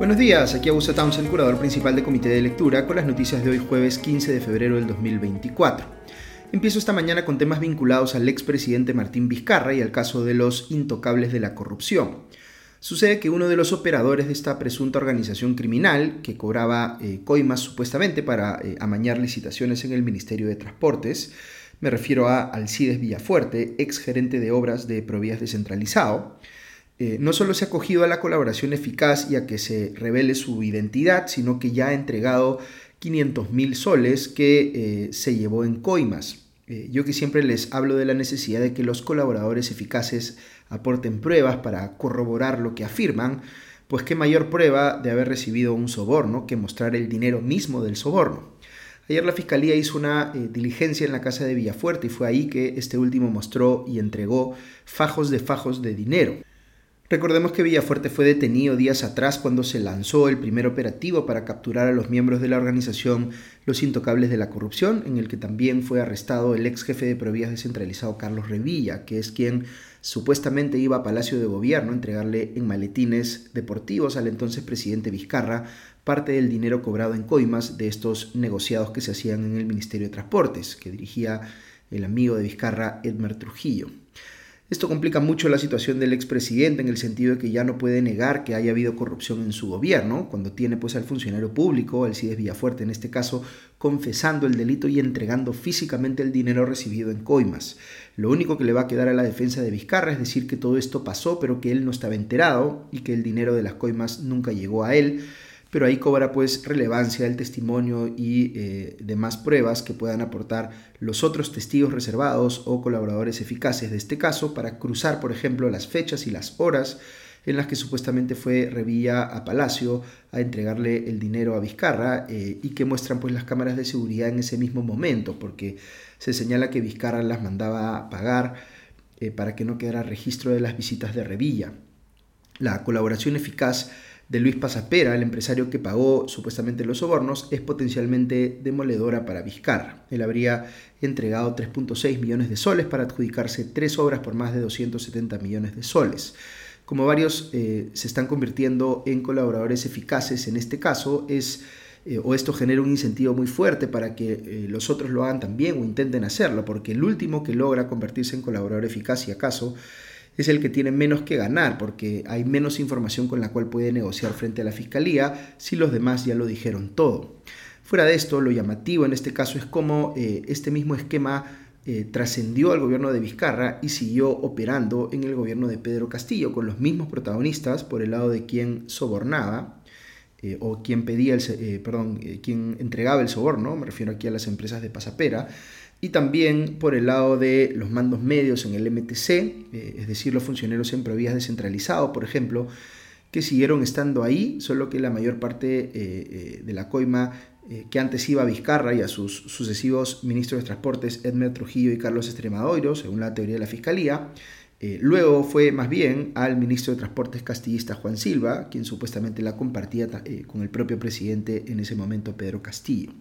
Buenos días, aquí Augusto Townsend, curador principal del Comité de Lectura, con las noticias de hoy jueves 15 de febrero del 2024. Empiezo esta mañana con temas vinculados al expresidente Martín Vizcarra y al caso de los intocables de la corrupción. Sucede que uno de los operadores de esta presunta organización criminal, que cobraba eh, coimas supuestamente para eh, amañar licitaciones en el Ministerio de Transportes, me refiero a Alcides Villafuerte, ex gerente de obras de Provías descentralizado, eh, no solo se ha acogido a la colaboración eficaz y a que se revele su identidad, sino que ya ha entregado 500 mil soles que eh, se llevó en coimas. Eh, yo que siempre les hablo de la necesidad de que los colaboradores eficaces aporten pruebas para corroborar lo que afirman, pues qué mayor prueba de haber recibido un soborno que mostrar el dinero mismo del soborno. Ayer la Fiscalía hizo una diligencia en la casa de Villafuerte y fue ahí que este último mostró y entregó fajos de fajos de dinero. Recordemos que Villafuerte fue detenido días atrás cuando se lanzó el primer operativo para capturar a los miembros de la organización Los Intocables de la Corrupción, en el que también fue arrestado el ex jefe de Provías descentralizado Carlos Revilla, que es quien supuestamente iba a Palacio de Gobierno a entregarle en maletines deportivos al entonces presidente Vizcarra parte del dinero cobrado en coimas de estos negociados que se hacían en el Ministerio de Transportes, que dirigía el amigo de Vizcarra Edmer Trujillo. Esto complica mucho la situación del expresidente en el sentido de que ya no puede negar que haya habido corrupción en su gobierno, cuando tiene pues al funcionario público, Alcides Villafuerte en este caso, confesando el delito y entregando físicamente el dinero recibido en coimas. Lo único que le va a quedar a la defensa de Vizcarra es decir que todo esto pasó, pero que él no estaba enterado y que el dinero de las coimas nunca llegó a él pero ahí cobra pues relevancia el testimonio y eh, demás pruebas que puedan aportar los otros testigos reservados o colaboradores eficaces de este caso para cruzar, por ejemplo, las fechas y las horas en las que supuestamente fue Revilla a Palacio a entregarle el dinero a Vizcarra eh, y que muestran pues las cámaras de seguridad en ese mismo momento, porque se señala que Vizcarra las mandaba a pagar eh, para que no quedara registro de las visitas de Revilla. La colaboración eficaz de Luis Pasapera, el empresario que pagó supuestamente los sobornos, es potencialmente demoledora para Vizcarra. Él habría entregado 3.6 millones de soles para adjudicarse tres obras por más de 270 millones de soles. Como varios eh, se están convirtiendo en colaboradores eficaces en este caso, es eh, o esto genera un incentivo muy fuerte para que eh, los otros lo hagan también o intenten hacerlo, porque el último que logra convertirse en colaborador eficaz, y acaso, es el que tiene menos que ganar porque hay menos información con la cual puede negociar frente a la fiscalía si los demás ya lo dijeron todo. Fuera de esto, lo llamativo en este caso es cómo eh, este mismo esquema eh, trascendió al gobierno de Vizcarra y siguió operando en el gobierno de Pedro Castillo, con los mismos protagonistas por el lado de quien sobornaba eh, o quien pedía el, perdón, quien entregaba el soborno, me refiero aquí a las empresas de Pasapera, y también por el lado de los mandos medios en el MTC, eh, es decir, los funcionarios en provías descentralizado, por ejemplo, que siguieron estando ahí, solo que la mayor parte eh, eh, de la coima que antes iba a Vizcarra y a sus sucesivos ministros de Transportes, Edmer Trujillo y Carlos Extremadoiro, según la teoría de la Fiscalía, luego fue más bien al ministro de Transportes castillista Juan Silva, quien supuestamente la compartía con el propio presidente en ese momento, Pedro Castillo.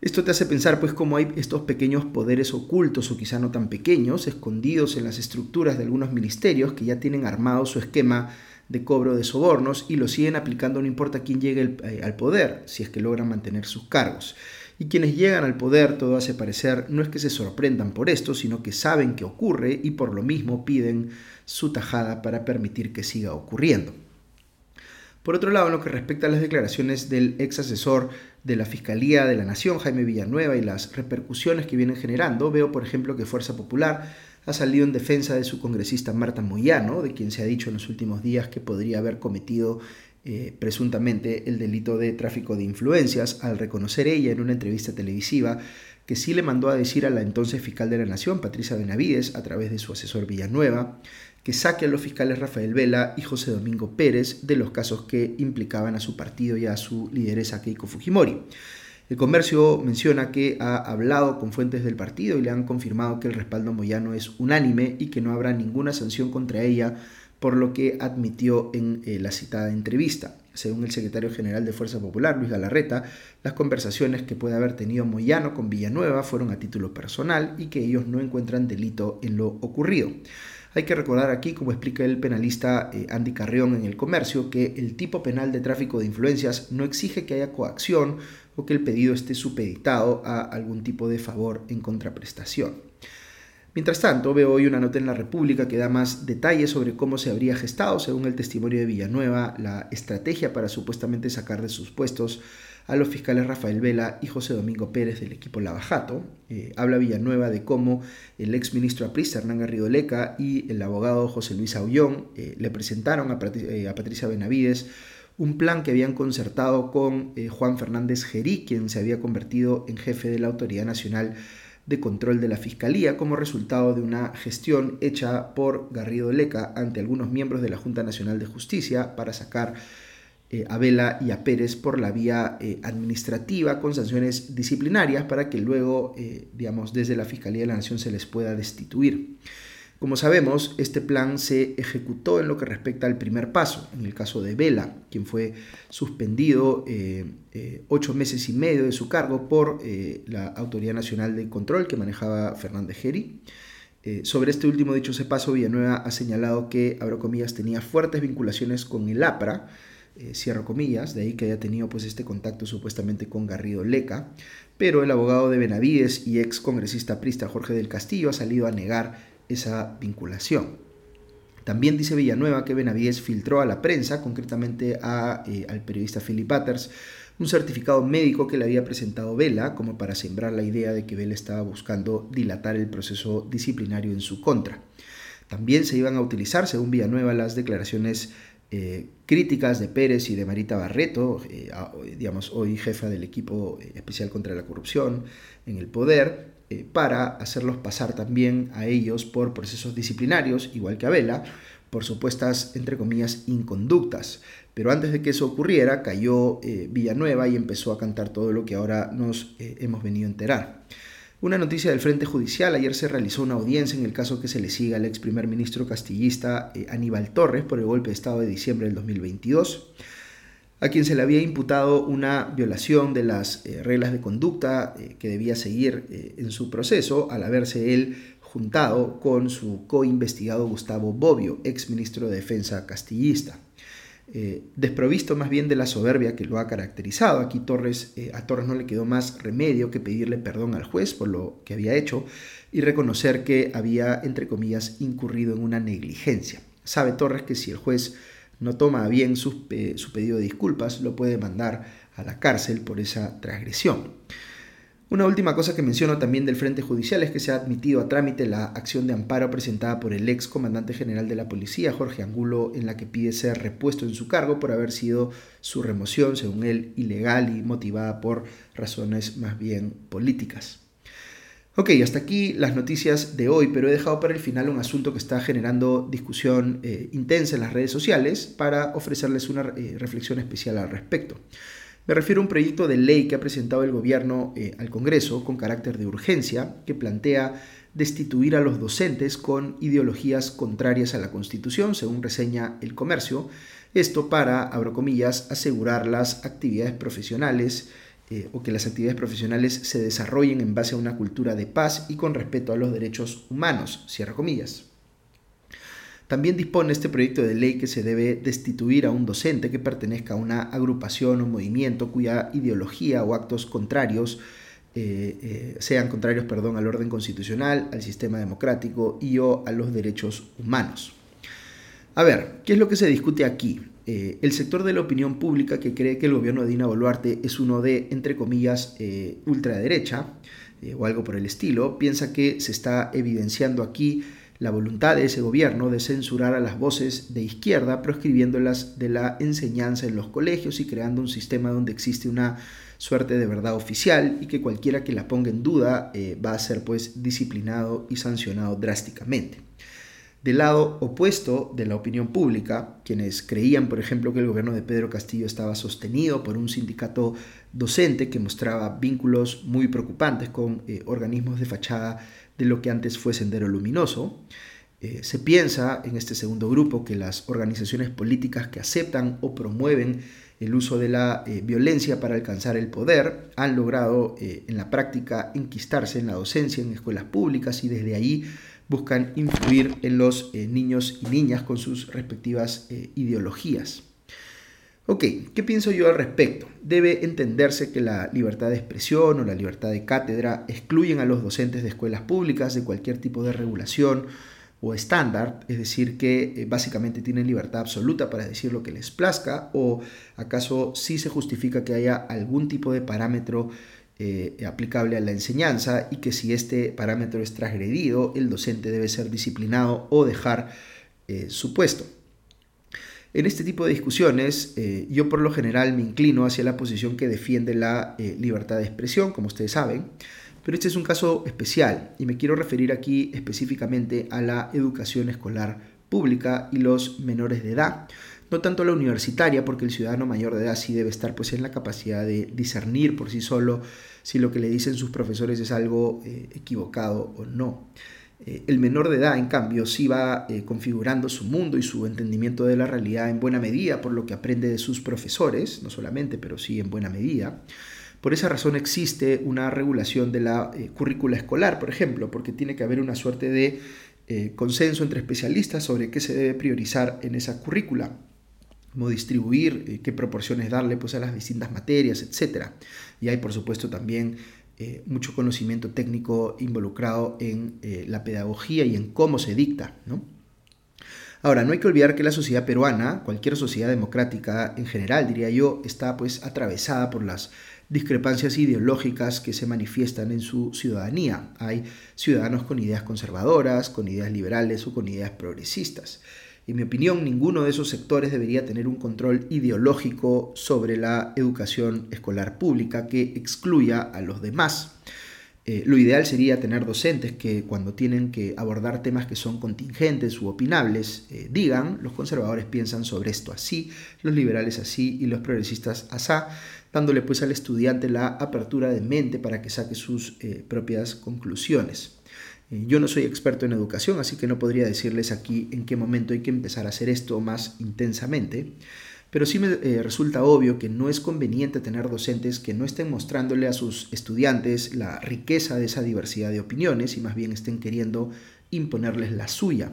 Esto te hace pensar pues cómo hay estos pequeños poderes ocultos o quizá no tan pequeños, escondidos en las estructuras de algunos ministerios que ya tienen armado su esquema de cobro de sobornos y lo siguen aplicando no importa quién llegue eh, al poder, si es que logran mantener sus cargos. Y quienes llegan al poder, todo hace parecer, no es que se sorprendan por esto, sino que saben que ocurre y por lo mismo piden su tajada para permitir que siga ocurriendo. Por otro lado, en lo que respecta a las declaraciones del ex asesor de la Fiscalía de la Nación, Jaime Villanueva, y las repercusiones que vienen generando, veo, por ejemplo, que Fuerza Popular ha salido en defensa de su congresista Marta Moyano, de quien se ha dicho en los últimos días que podría haber cometido eh, presuntamente el delito de tráfico de influencias, al reconocer ella en una entrevista televisiva que sí le mandó a decir a la entonces fiscal de la Nación, Patricia Benavides, a través de su asesor Villanueva, que saque a los fiscales Rafael Vela y José Domingo Pérez de los casos que implicaban a su partido y a su lideresa Keiko Fujimori. El comercio menciona que ha hablado con fuentes del partido y le han confirmado que el respaldo Moyano es unánime y que no habrá ninguna sanción contra ella, por lo que admitió en eh, la citada entrevista. Según el secretario general de Fuerza Popular, Luis Galarreta, las conversaciones que puede haber tenido Moyano con Villanueva fueron a título personal y que ellos no encuentran delito en lo ocurrido. Hay que recordar aquí, como explica el penalista eh, Andy Carrión en el comercio, que el tipo penal de tráfico de influencias no exige que haya coacción o que el pedido esté supeditado a algún tipo de favor en contraprestación. Mientras tanto, veo hoy una nota en la República que da más detalles sobre cómo se habría gestado, según el testimonio de Villanueva, la estrategia para supuestamente sacar de sus puestos a los fiscales Rafael Vela y José Domingo Pérez del equipo Lavajato. Eh, habla Villanueva de cómo el ex ministro aprista Hernán Garrido Leca y el abogado José Luis Aullón eh, le presentaron a, eh, a, Patricia Benavides un plan que habían concertado con Juan Fernández Gerí, quien se había convertido en jefe de la Autoridad Nacional de Control de la Fiscalía como resultado de una gestión hecha por Garrido Leca ante algunos miembros de la Junta Nacional de Justicia para sacar eh, a Vela y a Pérez por la vía eh, administrativa con sanciones disciplinarias para que luego, eh, digamos, desde la Fiscalía de la Nación se les pueda destituir. Como sabemos, este plan se ejecutó en lo que respecta al primer paso, en el caso de Vela, quien fue suspendido ocho meses y medio de su cargo por la Autoridad Nacional de Control que manejaba Fernández Geri. sobre este último dicho ese paso, Villanueva ha señalado que, abro comillas, tenía fuertes vinculaciones con el APRA, eh, cierro comillas, de ahí que haya tenido pues este contacto supuestamente con Garrido Leca, pero el abogado de Benavides y ex congresista prista Jorge del Castillo ha salido a negar esa vinculación. También dice Villanueva que Benavides filtró a la prensa, concretamente a, eh, al periodista Philip Butters, un certificado médico que le había presentado Vela como para sembrar la idea de que Vela estaba buscando dilatar el proceso disciplinario en su contra. También se iban a utilizar, según Villanueva, las declaraciones eh, críticas de Pérez y de Marita Barreto, eh, digamos hoy jefa del equipo especial contra la corrupción en el poder, para hacerlos pasar también a ellos por procesos disciplinarios, igual que a Vela, por supuestas, entre comillas, inconductas. Pero antes de que eso ocurriera, cayó Villanueva y empezó a cantar todo lo que ahora nos hemos venido a enterar. Una noticia del Frente Judicial, ayer se realizó una audiencia en el caso que se le siga al ex primer ministro castillista eh, Aníbal Torres por el golpe de Estado de diciembre del 2022, a quien se le había imputado una violación de las eh, reglas de conducta eh, que debía seguir en su proceso al haberse él juntado con su co-investigado Gustavo Bobbio, ex ministro de Defensa castillista. Eh, desprovisto más bien de la soberbia que lo ha caracterizado. Aquí Torres, eh, a Torres no le quedó más remedio que pedirle perdón al juez por lo que había hecho y reconocer que había, entre comillas, incurrido en una negligencia. Sabe Torres que si el juez no toma bien su, pedido de disculpas, lo puede mandar a la cárcel por esa transgresión. Una última cosa que menciono también del Frente Judicial es que se ha admitido a trámite la acción de amparo presentada por el ex comandante general de la policía, Jorge Angulo, en la que pide ser repuesto en su cargo por haber sido su remoción, según él, ilegal y motivada por razones más bien políticas. Ok, hasta aquí las noticias de hoy, pero he dejado para el final un asunto que está generando discusión eh, intensa en las redes sociales para ofrecerles una eh, reflexión especial al respecto. Me refiero a un proyecto de ley que ha presentado el gobierno eh, al Congreso con carácter de urgencia que plantea destituir a los docentes con ideologías contrarias a la Constitución, según reseña El Comercio. Esto para, abro comillas, asegurar las actividades profesionales eh, o que las actividades profesionales se desarrollen en base a una cultura de paz y con respeto a los derechos humanos, comillas. También dispone este proyecto de ley que se debe destituir a un docente que pertenezca a una agrupación o movimiento cuya ideología o actos contrarios eh, eh, sean contrarios perdón, al orden constitucional, al sistema democrático y o a los derechos humanos. A ver, ¿qué es lo que se discute aquí? Eh, el sector de la opinión pública que cree que el gobierno de Dina Boluarte es uno de, entre comillas, ultraderecha o algo por el estilo, piensa que se está evidenciando aquí la voluntad de ese gobierno de censurar a las voces de izquierda, proscribiéndolas de la enseñanza en los colegios y creando un sistema donde existe una suerte de verdad oficial y que cualquiera que la ponga en duda eh, va a ser pues disciplinado y sancionado drásticamente. Del lado opuesto de la opinión pública, quienes creían, por ejemplo, que el gobierno de Pedro Castillo estaba sostenido por un sindicato docente que mostraba vínculos muy preocupantes con eh, organismos de fachada de lo que antes fue Sendero Luminoso. Eh, se piensa en este segundo grupo que las organizaciones políticas que aceptan o promueven el uso de la eh, violencia para alcanzar el poder han logrado en la práctica enquistarse en la docencia en escuelas públicas y desde ahí buscan influir en los niños y niñas con sus respectivas ideologías. Ok, ¿qué pienso yo al respecto? Debe entenderse que la libertad de expresión o la libertad de cátedra excluyen a los docentes de escuelas públicas de cualquier tipo de regulación o estándar, es decir, que eh, básicamente tienen libertad absoluta para decir lo que les plazca, o acaso sí se justifica que haya algún tipo de parámetro eh, aplicable a la enseñanza y que si este parámetro es transgredido, el docente debe ser disciplinado o dejar eh, su puesto. En este tipo de discusiones, eh, yo por lo general me inclino hacia la posición que defiende la libertad de expresión, como ustedes saben, pero este es un caso especial y me quiero referir aquí específicamente a la educación escolar pública y los menores de edad, no tanto la universitaria, porque el ciudadano mayor de edad sí debe estar pues en la capacidad de discernir por sí solo si lo que le dicen sus profesores es algo eh, equivocado o no. Eh, el menor de edad, en cambio, sí va eh, configurando su mundo y su entendimiento de la realidad en buena medida por lo que aprende de sus profesores, no solamente, pero sí en buena medida. Por esa razón existe una regulación de la currícula escolar, por ejemplo, porque tiene que haber una suerte de consenso entre especialistas sobre qué se debe priorizar en esa currícula, cómo distribuir, qué proporciones darle pues, a las distintas materias, etc. Y hay, por supuesto, también eh, mucho conocimiento técnico involucrado en eh, la pedagogía y en cómo se dicta. Ahora, no hay que olvidar que la sociedad peruana, cualquier sociedad democrática en general, diría yo, está pues atravesada por las discrepancias ideológicas que se manifiestan en su ciudadanía. Hay ciudadanos con ideas conservadoras, con ideas liberales o con ideas progresistas. En mi opinión, ninguno de esos sectores debería tener un control ideológico sobre la educación escolar pública que excluya a los demás. Eh, lo ideal sería tener docentes que cuando tienen que abordar temas que son contingentes u opinables, eh, digan, los conservadores piensan sobre esto así, los liberales así y los progresistas asá, dándole pues al estudiante la apertura de mente para que saque sus eh, propias conclusiones. Eh, yo no soy experto en educación, así que no podría decirles aquí en qué momento hay que empezar a hacer esto más intensamente, pero sí me eh, resulta obvio que no es conveniente tener docentes que no estén mostrándole a sus estudiantes la riqueza de esa diversidad de opiniones y más bien estén queriendo imponerles la suya.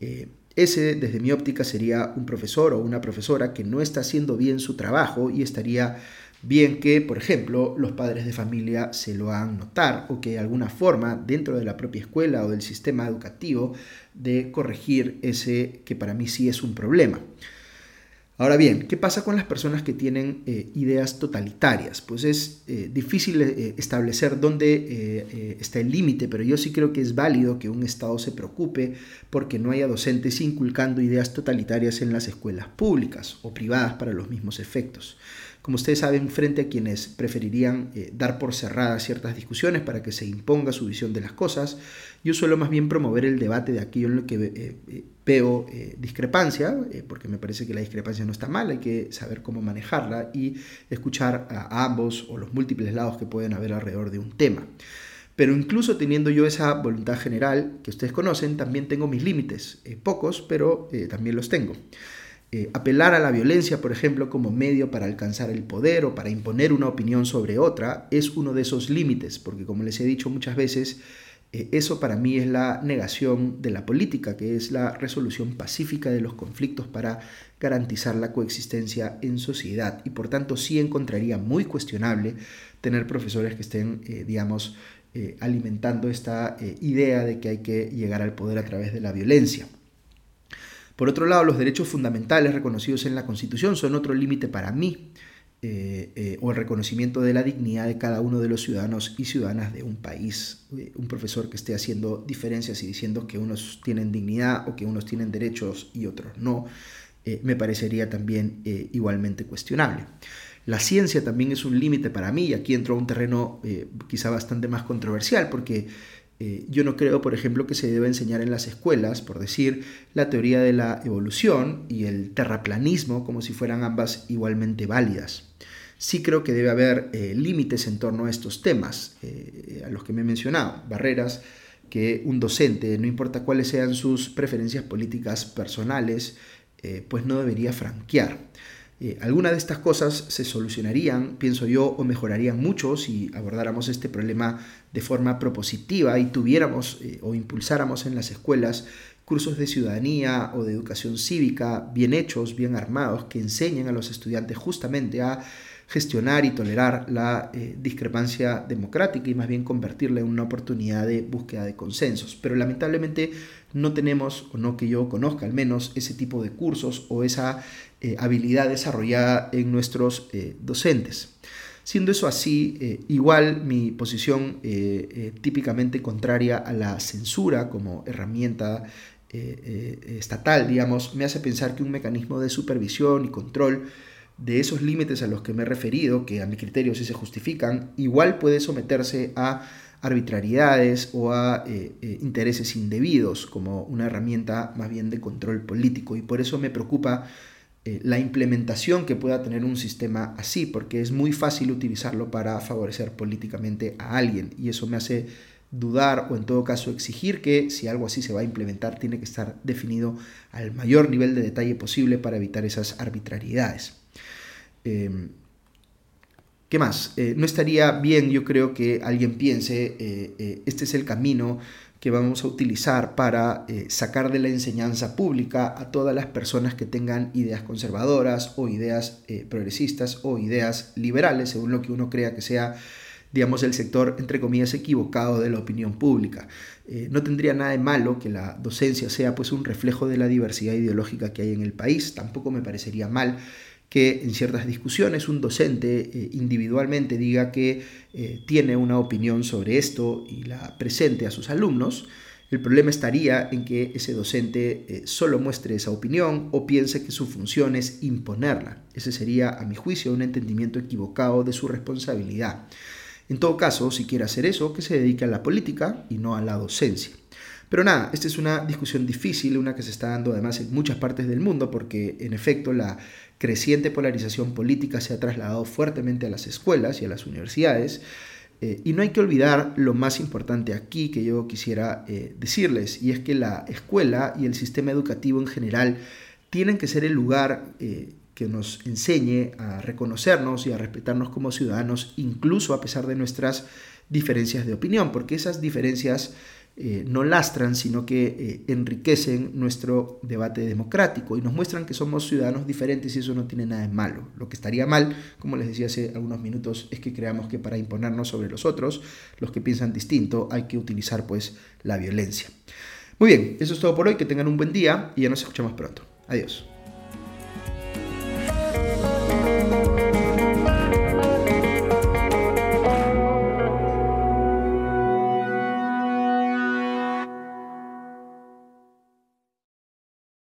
Eh, ese, desde mi óptica, sería un profesor o una profesora que no está haciendo bien su trabajo y estaría Bien que, por ejemplo, los padres de familia se lo hagan notar o que de alguna forma dentro de la propia escuela o del sistema educativo de corregir ese que para mí sí es un problema. Ahora bien, ¿qué pasa con las personas que tienen eh, ideas totalitarias? Pues es eh, difícil eh, establecer dónde está el límite, pero yo sí creo que es válido que un Estado se preocupe porque no haya docentes inculcando ideas totalitarias en las escuelas públicas o privadas para los mismos efectos como ustedes saben, frente a quienes preferirían eh, dar por cerradas ciertas discusiones para que se imponga su visión de las cosas, yo suelo más bien promover el debate de aquello en lo que eh, eh, veo discrepancia, porque me parece que la discrepancia no está mal, hay que saber cómo manejarla y escuchar a ambos o los múltiples lados que pueden haber alrededor de un tema. Pero incluso teniendo yo esa voluntad general que ustedes conocen, también tengo mis límites, pocos, pero también los tengo. Eh, apelar a la violencia, por ejemplo, como medio para alcanzar el poder o para imponer una opinión sobre otra, es uno de esos límites, porque como les he dicho muchas veces, eh, eso para mí es la negación de la política, que es la resolución pacífica de los conflictos para garantizar la coexistencia en sociedad. Y por tanto sí encontraría muy cuestionable tener profesores que estén, eh, digamos, alimentando esta idea de que hay que llegar al poder a través de la violencia. Por otro lado, los derechos fundamentales reconocidos en la Constitución son otro límite para mí, eh, eh, o el reconocimiento de la dignidad de cada uno de los ciudadanos y ciudadanas de un país. Eh, un profesor que esté haciendo diferencias y diciendo que unos tienen dignidad o que unos tienen derechos y otros no, me parecería también igualmente cuestionable. La ciencia también es un límite para mí y aquí entro a un terreno quizá bastante más controversial porque eh, yo no creo, por ejemplo, que se deba enseñar en las escuelas, por decir, la teoría de la evolución y el terraplanismo como si fueran ambas igualmente válidas. Sí creo que debe haber eh, límites en torno a estos temas, eh, a los que me he mencionado, barreras que un docente, no importa cuáles sean sus preferencias políticas personales, pues no debería franquear. Algunas de estas cosas se solucionarían, pienso yo, o mejorarían mucho si abordáramos este problema de forma propositiva y tuviéramos eh, o impulsáramos en las escuelas cursos de ciudadanía o de educación cívica bien hechos, bien armados, que enseñen a los estudiantes justamente a gestionar y tolerar la eh, discrepancia democrática y más bien convertirla en una oportunidad de búsqueda de consensos. Pero lamentablemente no tenemos, o no que yo conozca al menos, ese tipo de cursos o esa eh, habilidad desarrollada en nuestros docentes. Siendo eso así, igual mi posición típicamente contraria a la censura como herramienta estatal, digamos, me hace pensar que un mecanismo de supervisión y control de esos límites a los que me he referido, que a mi criterio sí se justifican, igual puede someterse a arbitrariedades o a eh, eh, intereses indebidos como una herramienta más bien de control político. Y por eso me preocupa eh, la implementación que pueda tener un sistema así, porque es muy fácil utilizarlo para favorecer políticamente a alguien. Y eso me hace dudar o en todo caso exigir que si algo así se va a implementar tiene que estar definido al mayor nivel de detalle posible para evitar esas arbitrariedades. Em, ¿Qué más? Eh, no estaría bien, yo creo, que alguien piense, eh, este es el camino que vamos a utilizar para sacar de la enseñanza pública a todas las personas que tengan ideas conservadoras o ideas progresistas o ideas liberales, según lo que uno crea que sea, digamos, el sector, entre comillas, equivocado de la opinión pública. no tendría nada de malo que la docencia sea pues un reflejo de la diversidad ideológica que hay en el país, tampoco me parecería mal que en ciertas discusiones un docente eh, individualmente diga que eh, tiene una opinión sobre esto y la presente a sus alumnos, el problema estaría en que ese docente eh, solo muestre esa opinión o piense que su función es imponerla. Ese sería, a mi juicio, un entendimiento equivocado de su responsabilidad. En todo caso, si quiere hacer eso, que se dedique a la política y no a la docencia. Pero nada, esta es una discusión difícil, una que se está dando además en muchas partes del mundo, porque en efecto la creciente polarización política se ha trasladado fuertemente a las escuelas y a las universidades. Eh, y no hay que olvidar lo más importante aquí que yo quisiera eh, decirles, y es que la escuela y el sistema educativo en general tienen que ser el lugar eh, que nos enseñe a reconocernos y a respetarnos como ciudadanos, incluso a pesar de nuestras diferencias de opinión, porque esas diferencias eh, no lastran, sino que eh, enriquecen nuestro debate democrático y nos muestran que somos ciudadanos diferentes y eso no tiene nada de malo. Lo que estaría mal, como les decía hace algunos minutos, es que creamos que para imponernos sobre los otros, los que piensan distinto, hay que utilizar pues la violencia. Muy bien, eso es todo por hoy, que tengan un buen día y ya nos escuchamos pronto. Adiós.